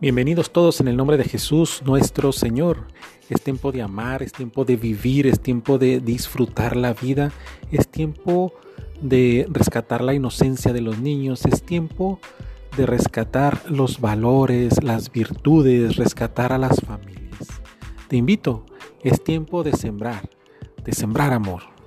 Bienvenidos todos en el nombre de Jesús nuestro Señor. Es tiempo de amar, es tiempo de vivir, es tiempo de disfrutar la vida, es tiempo de rescatar la inocencia de los niños, es tiempo de rescatar los valores, las virtudes, rescatar a las familias. Te invito, es tiempo de sembrar, de sembrar amor.